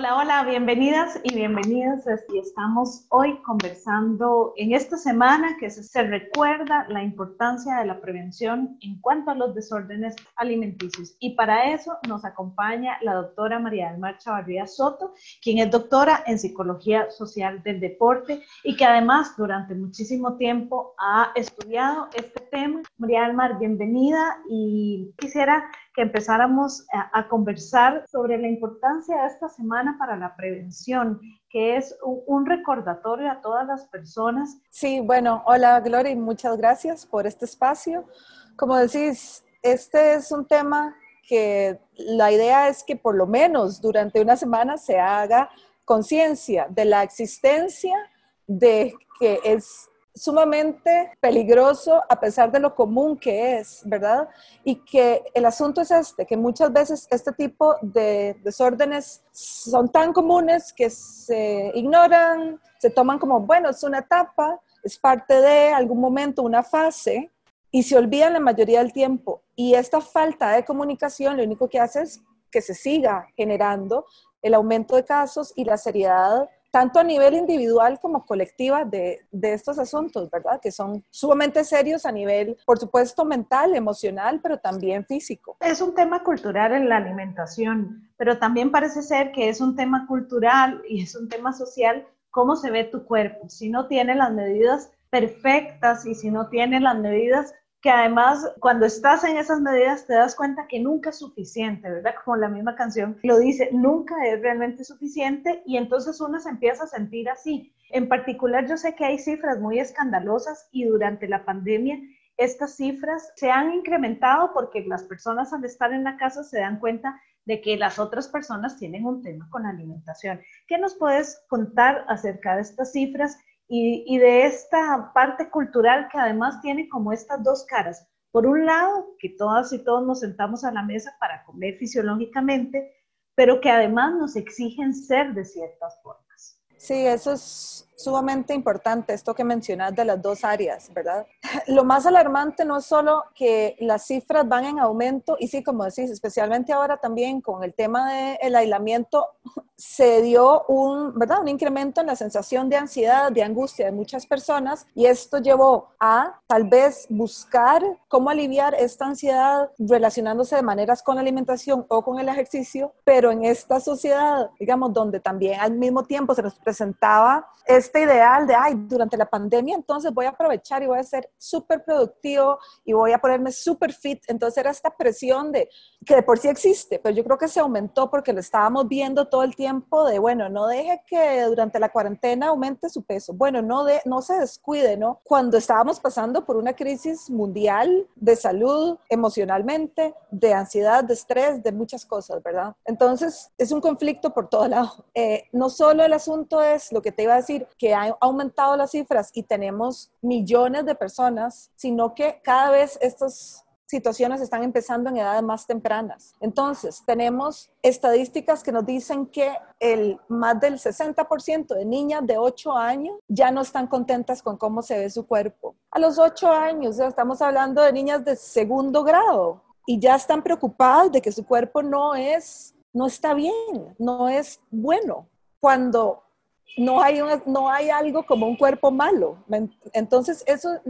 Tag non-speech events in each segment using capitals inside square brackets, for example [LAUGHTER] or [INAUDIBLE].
Hola, hola, bienvenidas y bienvenidas. Y estamos hoy conversando en esta semana que se, recuerda la importancia de la prevención en cuanto a los desórdenes alimenticios. Y para eso nos acompaña la doctora María del Mar Chavarría Soto, quien es doctora en psicología social del deporte y que además durante muchísimo tiempo ha estudiado este tema. María del Mar, bienvenida y quisiera que empezáramos a, conversar sobre la importancia de esta semana para la prevención, que es un, recordatorio a todas las personas. Sí, bueno, hola Gloria y muchas gracias por este espacio. Como decís, este es un tema que la idea es que por lo menos durante una semana se haga conciencia de la existencia de que es sumamente peligroso a pesar de lo común que es, ¿verdad? Y que el asunto es este, que muchas veces este tipo de desórdenes son tan comunes que se ignoran, se toman como, bueno, es una etapa, es parte de algún momento, una fase, y se olvidan la mayoría del tiempo. Y esta falta de comunicación lo único que hace es que se siga generando el aumento de casos y la seriedad tanto a nivel individual como colectiva de, de, estos asuntos, ¿verdad? Que son sumamente serios a nivel, por supuesto, mental, emocional, pero también físico. Es un tema cultural en la alimentación, pero también parece ser que es un tema cultural y es un tema social, cómo se ve tu cuerpo. Si no tiene las medidas perfectas y si no tiene las medidas que además cuando estás en esas medidas te das cuenta que nunca es suficiente, ¿verdad? Como la misma canción lo dice, nunca es realmente suficiente y entonces uno se empieza a sentir así. En particular yo sé que hay cifras muy escandalosas y durante la pandemia estas cifras se han incrementado porque las personas al estar en la casa se dan cuenta de que las otras personas tienen un tema con la alimentación. ¿Qué nos puedes contar acerca de estas cifras y, de esta parte cultural que además tiene como estas dos caras. Por un lado, que todas y todos nos sentamos a la mesa para comer fisiológicamente, pero que además nos exigen ser de ciertas formas. Sí, eso es sumamente importante, esto que mencionas de las dos áreas, ¿verdad? [LAUGHS] Lo más alarmante no es solo que las cifras van en aumento, y sí, como decís, especialmente ahora también con el tema del aislamiento, [LAUGHS] se dio un, ¿verdad? un incremento en la sensación de ansiedad, de angustia de muchas personas, y esto llevó a tal vez buscar cómo aliviar esta ansiedad relacionándose de maneras con la alimentación o con el ejercicio, pero en esta sociedad, digamos, donde también al mismo tiempo se nos presentaba este ideal de, ay, durante la pandemia entonces voy a aprovechar y voy a ser súper productivo y voy a ponerme súper fit. Entonces era esta presión de, que de por sí existe, pero yo creo que se aumentó porque lo estábamos viendo todo el tiempo de, bueno, no deje que durante la cuarentena aumente su peso. Bueno, no, de, no se descuide, ¿no? Cuando estábamos pasando por una crisis mundial de salud, emocionalmente, de ansiedad, de estrés, de muchas cosas, ¿verdad? Entonces es un conflicto por todo lado. Eh, no solo el asunto es lo que te iba a decir, que ha aumentado las cifras y tenemos millones de personas, sino que cada vez estas situaciones están empezando en edades más tempranas. Entonces, tenemos estadísticas que nos dicen que el más del 60% de niñas de 8 años ya no están contentas con cómo se ve su cuerpo. A los 8 años, estamos hablando de niñas de segundo grado y ya están preocupadas de que su cuerpo no es no está bien, no es bueno. Cuando no hay, no hay algo como un cuerpo malo. Entonces, eso,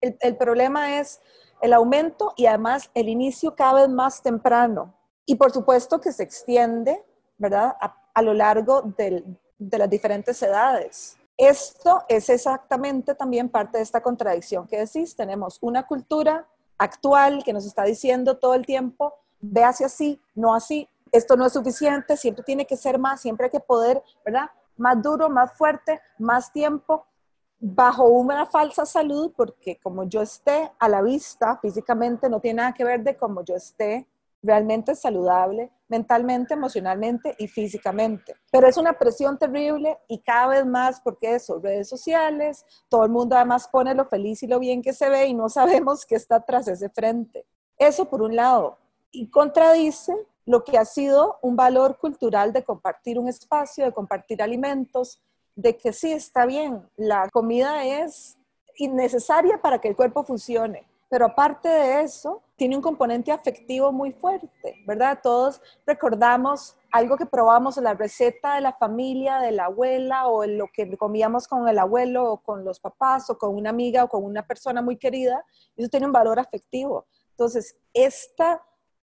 el, problema es el aumento y además el inicio cada vez más temprano. Y por supuesto que se extiende, ¿verdad?, a, lo largo de las diferentes edades. Esto es exactamente también parte de esta contradicción que decís. Tenemos una cultura actual que nos está diciendo todo el tiempo, ve hacia así, no así, esto no es suficiente, siempre tiene que ser más, siempre hay que poder, ¿verdad? Más duro, más fuerte, más tiempo, bajo una falsa salud, porque como yo esté a la vista físicamente no tiene nada que ver de cómo yo esté realmente saludable mentalmente, emocionalmente y físicamente. Pero es una presión terrible y cada vez más porque eso, redes sociales, todo el mundo además pone lo feliz y lo bien que se ve y no [LAUGHS] sabemos qué está tras ese frente. Eso por un lado. Y contradice lo que ha sido un valor cultural de compartir un espacio, de compartir alimentos, de que sí está bien, la comida es innecesaria para que el cuerpo funcione, pero aparte de eso, tiene un componente afectivo muy fuerte, ¿verdad? Todos recordamos algo que probamos, la receta de la familia, de la abuela, o lo que comíamos con el abuelo, o con los papás, o con una amiga, o con una persona muy querida, eso tiene un valor afectivo. Entonces, esta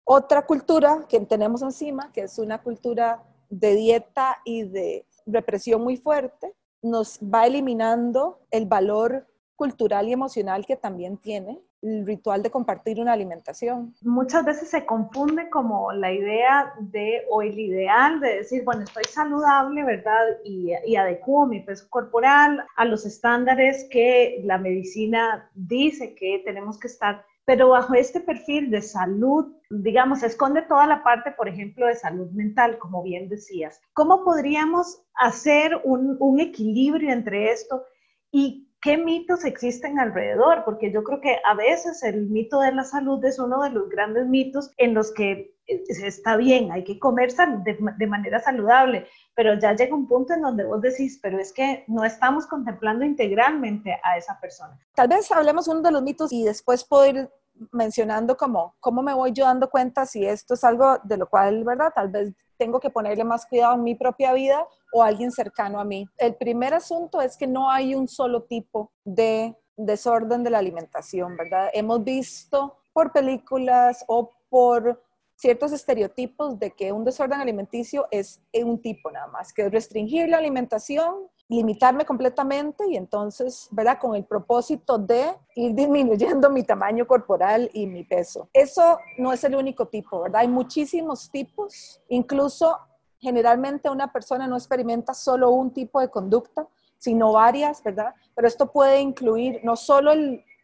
otra cultura que tenemos encima, que es una cultura de dieta y de represión muy fuerte, nos va eliminando el valor cultural y emocional que también tiene el ritual de compartir una alimentación. Muchas veces se confunde como la idea de, o el ideal de decir, bueno, estoy saludable, ¿verdad? Y, y adecuo mi peso corporal a los estándares que la medicina dice que tenemos que estar pero bajo este perfil de salud, digamos, esconde toda la parte, por ejemplo, de salud mental, como bien decías. ¿Cómo podríamos hacer un, un equilibrio entre esto y qué mitos existen alrededor, porque yo creo que a veces el mito de la salud es uno de los grandes mitos en los que eh, está bien, hay que comer de, manera saludable, pero ya llega un punto en donde vos decís, pero es que no estamos contemplando integralmente a esa persona. Tal vez hablemos uno de los mitos y después ir mencionando como cómo me voy yo dando cuenta si esto es algo de lo cual, ¿verdad? Tal vez tengo que ponerle más cuidado en mi propia vida o alguien cercano a mí. El primer asunto es que no hay un solo tipo de desorden de la alimentación, ¿verdad? Hemos visto por películas o por ciertos estereotipos de que un desorden alimenticio es un tipo nada más, que es restringir la alimentación limitarme completamente y entonces, ¿verdad? Con el propósito de ir [LAUGHS] disminuyendo mi tamaño corporal y mi peso. Eso no es el único tipo, ¿verdad? Hay muchísimos tipos, incluso generalmente una persona no experimenta solo un tipo de conducta, sino varias, ¿verdad? Pero esto puede incluir no solo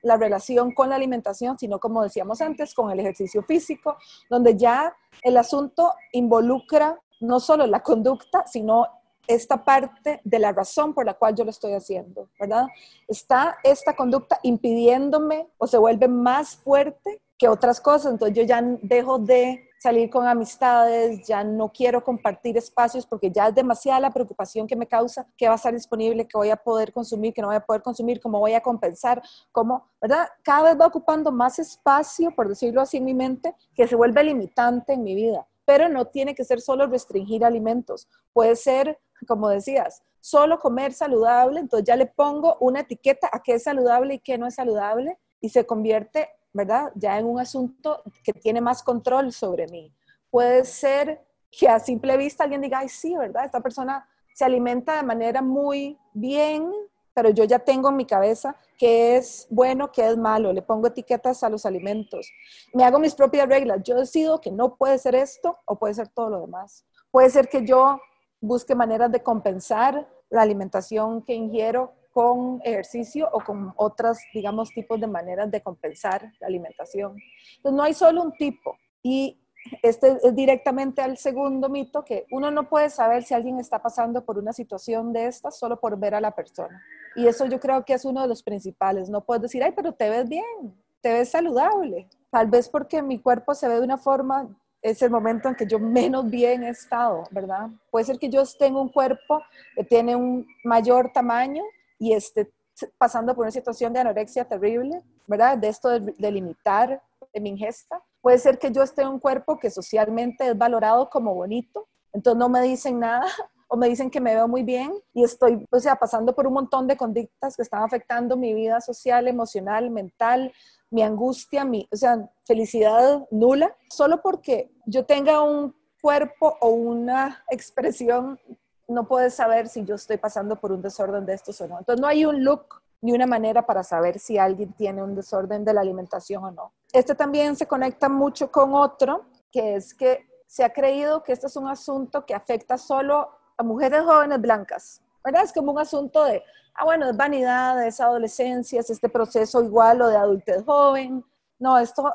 la relación con la alimentación, sino como decíamos antes, con el ejercicio físico, donde ya el asunto involucra no solo la conducta, sino esta parte de la razón por la cual yo lo estoy haciendo, ¿verdad? Está esta conducta impidiéndome o se vuelve más fuerte que otras cosas, entonces yo ya dejo de salir con amistades, ya no quiero compartir espacios porque ya es demasiada la preocupación que me causa, qué va a estar disponible, qué voy a poder consumir, qué no voy a poder consumir, cómo voy a compensar, cómo, ¿verdad? Cada vez va ocupando más espacio, por decirlo así, en mi mente, que se vuelve limitante en mi vida. Pero no tiene que ser solo restringir alimentos, puede ser como decías, solo comer saludable, entonces ya le pongo una etiqueta a qué es saludable y qué no es saludable y se convierte, ¿verdad? Ya en un asunto que tiene más control sobre mí. Puede ser que a simple vista alguien diga, ay, sí, ¿verdad? Esta persona se alimenta de manera muy bien, pero yo ya tengo en mi cabeza qué es bueno, qué es malo, le pongo etiquetas a los alimentos, me hago mis propias reglas, yo decido que no puede ser esto o puede ser todo lo demás. Puede ser que yo busque maneras de compensar la alimentación que ingiero con ejercicio o con otros, digamos, tipos de maneras de compensar la alimentación. Entonces, no hay solo un tipo. Y este es directamente al segundo mito, que uno no puede saber si alguien está pasando por una situación de esta solo por ver a la persona. Y eso yo creo que es uno de los principales. No puedes decir, ay, pero te ves bien, te ves saludable. Tal vez porque mi cuerpo se ve de una forma es el momento en que yo menos bien he estado, ¿verdad? Puede ser que yo tenga un cuerpo que tiene un mayor tamaño y esté pasando por una situación de anorexia terrible, ¿verdad? De esto de, limitar mi ingesta. Puede ser que yo esté en un cuerpo que socialmente es valorado como bonito, entonces no me dicen nada o me dicen que me veo muy bien y estoy, o sea, pasando por un montón de conductas que están afectando mi vida social, emocional, mental, mi angustia, mi, o sea, felicidad nula, solo porque yo tenga un cuerpo o una expresión, no puedes saber si yo estoy pasando por un desorden de estos o no. Entonces no hay un look ni una manera para saber si alguien tiene un desorden de la alimentación o no. Este también se conecta mucho con otro, que es que se ha creído que este es un asunto que afecta solo a mujeres jóvenes blancas. ¿Verdad? Es como un asunto de, ah, bueno, es vanidad, es adolescencia, es este proceso igual o de adultez joven. No, esto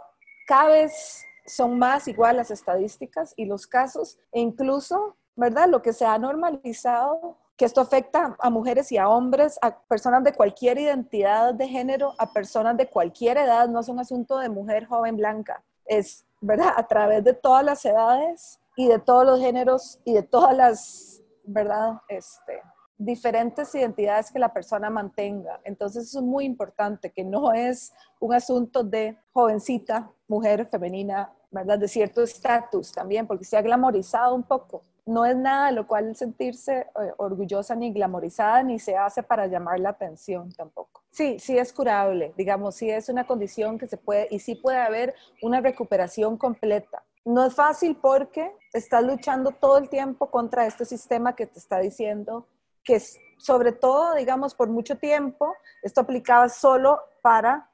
cada vez son más igual las estadísticas y los casos, e incluso, ¿verdad? Lo que se ha normalizado, que esto afecta a mujeres y a hombres, a personas de cualquier identidad de género, a personas de cualquier edad, no es un asunto de mujer joven blanca, es, ¿verdad? A través de todas las edades y de todos los géneros y de todas las, ¿verdad? Este, diferentes identidades que la persona mantenga. Entonces es muy importante, que no es un asunto de jovencita, mujer femenina, ¿verdad? De cierto estatus también, porque se ha glamorizado un poco. No es nada de lo cual sentirse eh, orgullosa ni glamorizada, ni se hace para llamar la atención tampoco. Sí, sí es curable, digamos, sí es una condición que se puede, y sí puede haber una recuperación completa. No es fácil porque estás luchando todo el tiempo contra este sistema que te está diciendo que sobre todo, digamos, por mucho tiempo, esto aplicaba solo para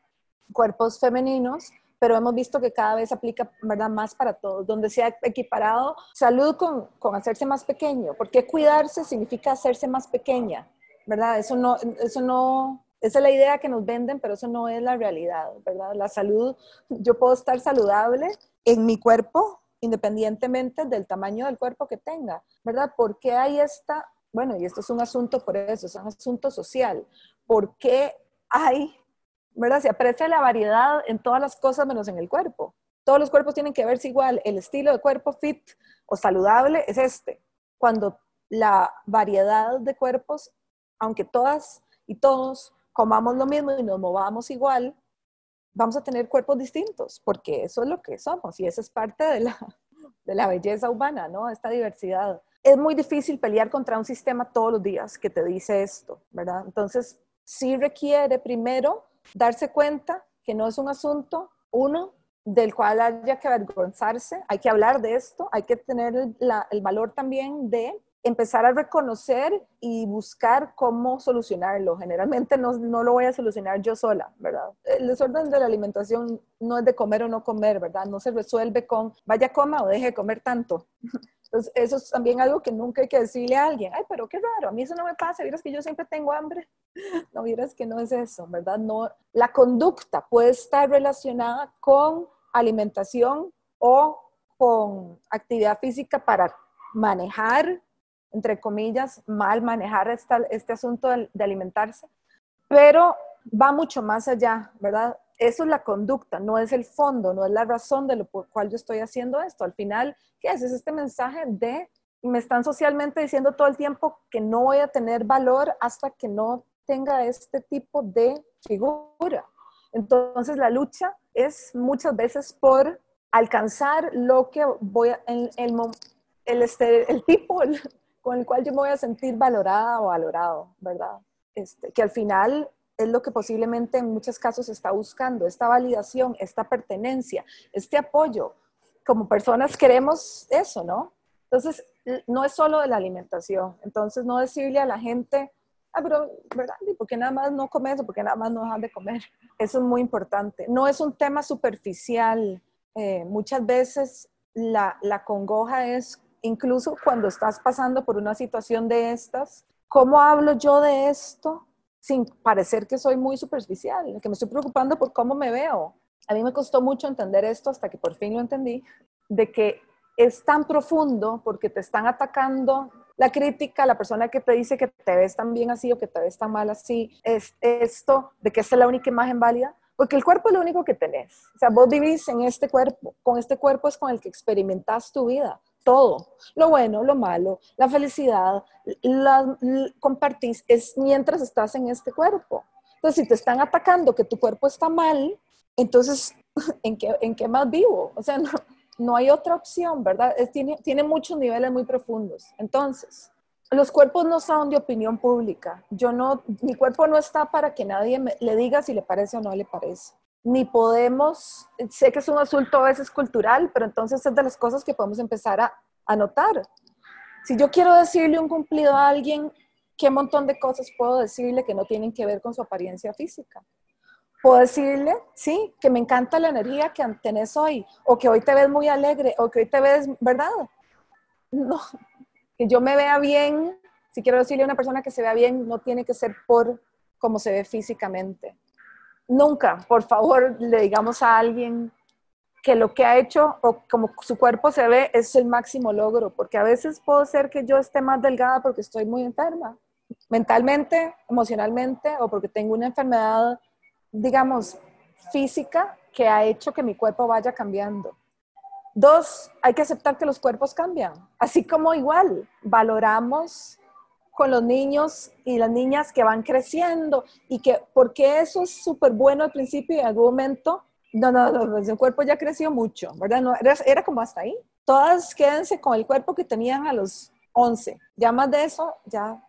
cuerpos femeninos, pero hemos visto que cada vez aplica ¿verdad? más para todos, donde se ha equiparado salud con, con hacerse más pequeño, porque cuidarse significa hacerse más pequeña, ¿verdad? Eso no, eso no, esa es la idea que nos venden, pero eso no es la realidad, ¿verdad? La salud, yo puedo estar saludable en mi cuerpo, independientemente del tamaño del cuerpo que tenga, ¿verdad? Porque hay esta bueno, y esto es un asunto por eso, es un asunto social. ¿Por qué hay, verdad? Se aprecia la variedad en todas las cosas menos en el cuerpo. Todos los cuerpos tienen que verse igual. El estilo de cuerpo fit o saludable es este. Cuando la variedad de cuerpos, aunque todas y todos comamos lo mismo y nos movamos igual, vamos a tener cuerpos distintos, porque eso es lo que somos y esa es parte de la, [LAUGHS] de la belleza humana, ¿no? Esta diversidad es muy difícil pelear contra un sistema todos los días que te dice esto, ¿verdad? Entonces, sí requiere primero darse cuenta que no es un asunto, uno, del cual haya que avergonzarse, hay que hablar de esto, hay que tener el, valor también de empezar a reconocer y buscar cómo solucionarlo. Generalmente no, no, lo voy a solucionar yo sola, ¿verdad? El desorden de la alimentación no es de comer o no comer, ¿verdad? No se resuelve con vaya coma o deje de comer tanto. [LAUGHS] Entonces, eso es también algo que nunca hay que decirle a alguien, ay, pero qué raro, a mí eso no me pasa, vieras que yo siempre tengo hambre. [LAUGHS] No, vieras que no es eso, ¿verdad? No, la conducta puede estar relacionada con alimentación o con actividad física para manejar, entre comillas, mal manejar este asunto de alimentarse, pero va mucho más allá, ¿verdad? eso es la conducta, no es el fondo, no es la razón de lo por cual yo estoy haciendo esto. Al final, ¿qué es? Es este mensaje de, me están socialmente diciendo todo el tiempo que no voy a tener valor hasta que no tenga este tipo de figura. Entonces, la lucha es muchas veces por alcanzar lo que voy a, este, el tipo con el cual yo me voy a sentir valorada o valorado, ¿verdad? Este, que al final es lo que posiblemente en muchos casos está buscando, esta validación, esta pertenencia, este apoyo. Como personas queremos eso, ¿no? Entonces, no es solo de la alimentación. Entonces, no decirle a la gente, ah, pero, ¿verdad? ¿Por qué nada más no comes o por qué nada más no dejas de comer? Eso es muy importante. No es un tema superficial. Eh, muchas veces la, la congoja es, incluso cuando estás pasando por una situación de estas, ¿cómo hablo yo de esto? sin parecer que soy muy superficial, que me estoy preocupando por cómo me veo. A mí me costó mucho entender esto hasta que por fin lo entendí, de que es tan profundo porque te están atacando la crítica, la persona que te dice que te ves tan bien así o que te ves tan mal así, es esto de que esta es la única imagen válida, porque el cuerpo es lo único que tenés. O sea, vos vivís en este cuerpo, con este cuerpo es con el que experimentás tu vida todo, lo bueno, lo malo, la felicidad, la, compartís, es mientras estás en este cuerpo. Entonces, si te están atacando que tu cuerpo está mal, entonces, [LAUGHS] ¿en qué, en qué más vivo? O sea, [LAUGHS] no, no hay otra opción, ¿verdad? tiene, tiene muchos niveles muy profundos. Entonces, los cuerpos no son de opinión pública. Yo no, mi cuerpo no está para que nadie le diga si le parece o no le parece ni podemos, sé que es un asunto a veces cultural, pero entonces es de las cosas que podemos empezar a, a notar. Si yo quiero decirle un cumplido a alguien, ¿qué montón de cosas puedo decirle que no tienen que ver con su apariencia física? Puedo decirle, sí, que me encanta la energía que tenés hoy, o que hoy te ves muy alegre, o que hoy te ves, ¿verdad? No, que yo me vea bien, si quiero decirle a una persona que se vea bien, no tiene que ser por cómo se ve físicamente nunca, por favor, le digamos a alguien que lo que ha hecho o como su cuerpo se ve es el máximo logro, porque a veces puedo ser que yo esté más delgada porque estoy muy enferma, mentalmente, emocionalmente o porque tengo una enfermedad, digamos, física que ha hecho que mi cuerpo vaya cambiando. Dos, hay que aceptar que los cuerpos cambian, así como igual valoramos con los niños y las niñas que van creciendo y que porque eso es súper bueno al principio y en algún momento, no, no, no, el cuerpo ya creció mucho, ¿verdad? No, era, era como hasta ahí. Todas quédense con el cuerpo que tenían a los 11. Ya más de eso, ya,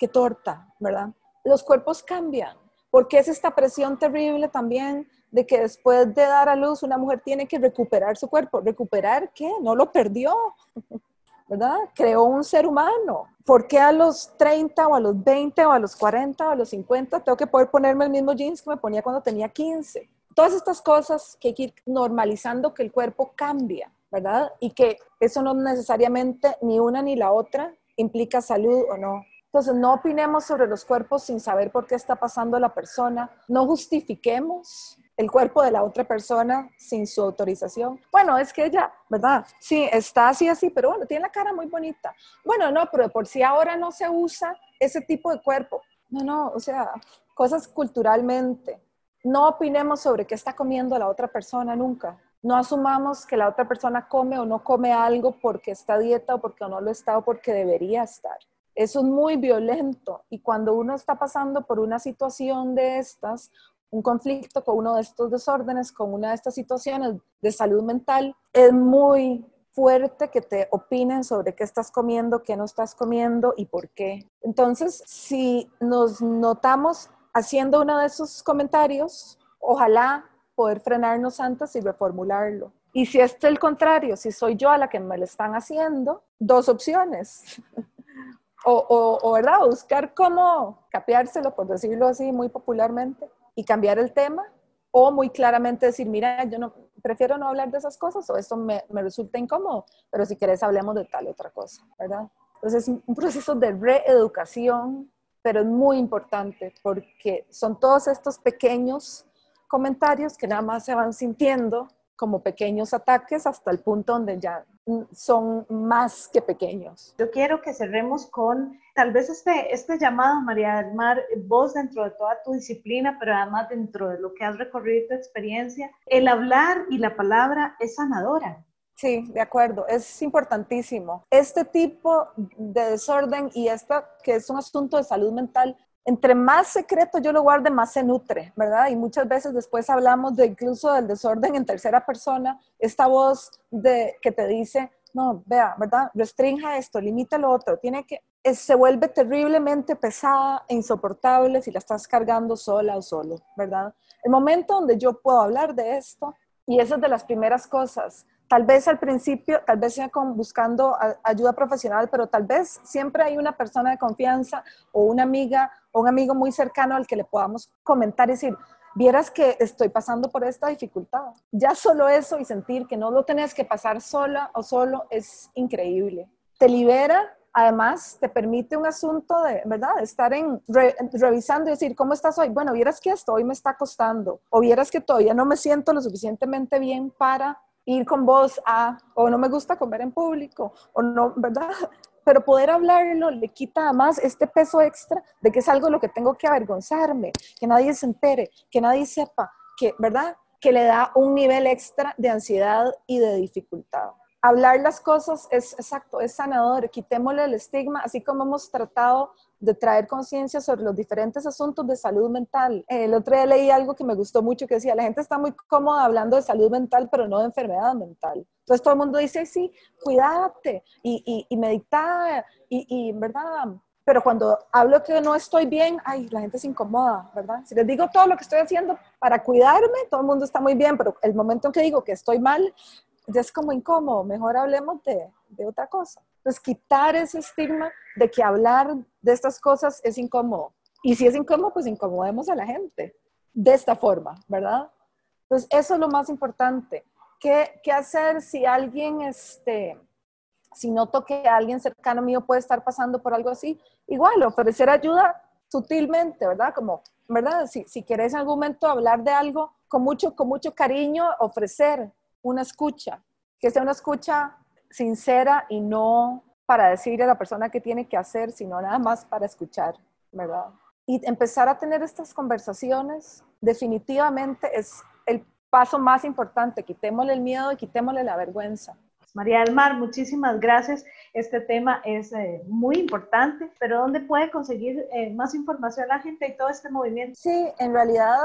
qué torta, ¿verdad? Los cuerpos cambian, porque es esta presión terrible también de que después de dar a luz una mujer tiene que recuperar su cuerpo. ¿Recuperar qué? No lo perdió, [LAUGHS] ¿verdad? Creó un ser humano. ¿Por qué a los 30 o a los 20 o a los 40 o a los 50 tengo que poder ponerme el mismo jeans que me ponía cuando tenía 15? Todas estas cosas que hay que ir normalizando que el cuerpo cambia, ¿verdad? Y que eso no necesariamente ni una ni la otra implica salud o no. Entonces, no opinemos sobre los cuerpos sin saber por qué está pasando la persona. No justifiquemos el cuerpo de la otra persona sin su autorización. Bueno, es que ella, ¿verdad? Sí, está así, así, pero bueno, tiene la cara muy bonita. Bueno, no, pero por si ahora no se usa ese tipo de cuerpo. No, no, o sea, cosas culturalmente. No opinemos sobre qué está comiendo la otra persona nunca. No asumamos que la otra persona come o no come algo porque está dieta o porque no lo está o porque debería estar. Eso es muy violento y cuando uno está pasando por una situación de estas, un conflicto con uno de estos desórdenes, con una de estas situaciones de salud mental, es muy fuerte que te opinen sobre qué estás comiendo, qué no estás comiendo y por qué. Entonces, si nos notamos haciendo uno de esos comentarios, ojalá poder frenarnos antes y reformularlo. Y si es el contrario, si soy yo a la que me lo están haciendo, dos opciones. [LAUGHS] o, o, ¿verdad? Buscar cómo capeárselo, por decirlo así muy popularmente, y cambiar el tema o muy claramente decir, mira, yo no prefiero no hablar de esas cosas o esto me, me resulta incómodo, pero si querés hablemos de tal otra cosa, ¿verdad? Entonces es un proceso de reeducación, pero es muy importante porque son todos estos pequeños comentarios que nada más se van sintiendo como pequeños ataques hasta el punto donde ya son más que pequeños. Yo quiero que cerremos con tal vez este, este llamado, María del Mar, vos dentro de toda tu disciplina, pero además dentro de lo que has recorrido tu experiencia, el hablar y la palabra es sanadora. Sí, de acuerdo, es importantísimo. Este tipo de desorden y esta que es un asunto de salud mental entre más secreto yo lo guarde, más se nutre, ¿verdad? Y muchas veces después hablamos de incluso del desorden en tercera persona, esta voz de, que te dice, no, vea, ¿verdad? Restrinja esto, limita lo otro, tiene que, se vuelve terriblemente pesada e insoportable si la estás cargando sola o solo, ¿verdad? El momento donde yo puedo hablar de esto, y esa es de las primeras cosas, tal vez al principio, tal vez sea buscando ayuda profesional, pero tal vez siempre hay una persona de confianza o una amiga o un amigo muy cercano al que le podamos comentar y decir, vieras que estoy pasando por esta dificultad. Ya solo eso y sentir que no lo tenés que pasar sola o solo es increíble. Te libera, además te permite un asunto de, ¿verdad? Estar en revisando y decir, ¿cómo estás hoy? Bueno, vieras que esto hoy me está costando o vieras que todavía no me siento lo suficientemente bien para ir con vos a, o no me gusta comer en público, o no, ¿verdad? [LAUGHS] Pero poder hablarlo le quita además este peso extra de que es algo lo que tengo que avergonzarme, que nadie se entere, que nadie sepa, que, ¿verdad? Que le da un nivel extra de ansiedad y de dificultad. Hablar las cosas es exacto, es sanador, quitémosle el estigma, así como hemos tratado de traer conciencia sobre los diferentes asuntos de salud mental. El otro día leí algo que me gustó mucho que decía, la gente está muy cómoda hablando de salud mental, pero no de enfermedad mental. Entonces todo el mundo dice, sí, cuídate y, y, medita y, y, ¿verdad? Pero cuando hablo que no estoy bien, ay, la gente se incomoda, ¿verdad? Si les digo todo lo que estoy haciendo para cuidarme, todo el mundo está muy bien, pero el momento en que digo que estoy mal, ya es como incómodo, mejor hablemos de, de otra cosa. Entonces, quitar ese estigma de que hablar de estas cosas es incómodo. Y si es incómodo, pues incomodemos a la gente de esta forma, ¿verdad? Entonces, eso es lo más importante. ¿Qué, qué hacer si alguien, este, si noto que alguien cercano mío puede estar pasando por algo así? Igual, ofrecer ayuda sutilmente, ¿verdad? Como, ¿verdad? Si, si querés en algún momento hablar de algo, con mucho, con mucho cariño, ofrecer, una escucha, que sea una escucha sincera y no para decirle a la persona qué tiene que hacer, sino nada más para escuchar, ¿verdad? Y empezar a tener estas conversaciones definitivamente es el paso más importante. Quitémosle el miedo y quitémosle la vergüenza. María del Mar, muchísimas gracias. Este tema es eh, muy importante, pero ¿dónde puede conseguir eh, más información la gente y todo este movimiento? Sí, en realidad,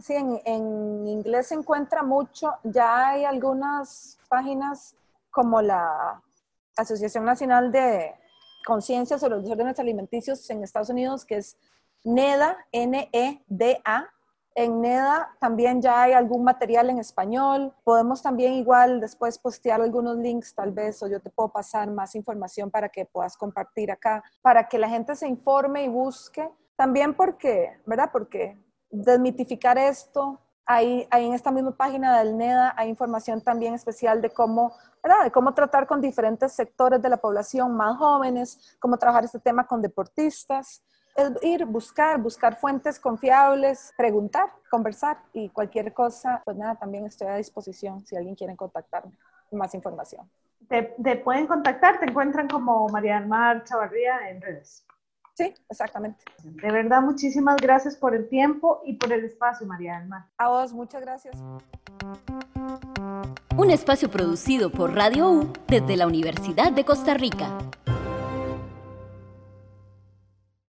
sí, en, en inglés se encuentra mucho. Ya hay algunas páginas como la Asociación Nacional de Conciencia sobre los Desórdenes Alimenticios en Estados Unidos, que es NEDA, N-E-D-A. En NEDA también ya hay algún material en español. Podemos también igual después postear algunos links tal vez o yo te puedo pasar más información para que puedas compartir acá, para que la gente se informe y busque. También porque, ¿verdad? Porque desmitificar esto, Ahí, ahí, en esta misma página del NEDA hay información también especial de cómo, de cómo tratar con diferentes sectores de la población más jóvenes, cómo trabajar este tema con deportistas. Ir, buscar, buscar fuentes confiables, preguntar, conversar y cualquier cosa, pues nada, también estoy a disposición si alguien quiere contactarme, más información. Te, te pueden contactar, te encuentran como María Mar Chavarría en redes. Sí, exactamente. De verdad, muchísimas gracias por el tiempo y por el espacio, María del Mar. A vos, muchas gracias. Un espacio producido por Radio U desde la Universidad de Costa Rica.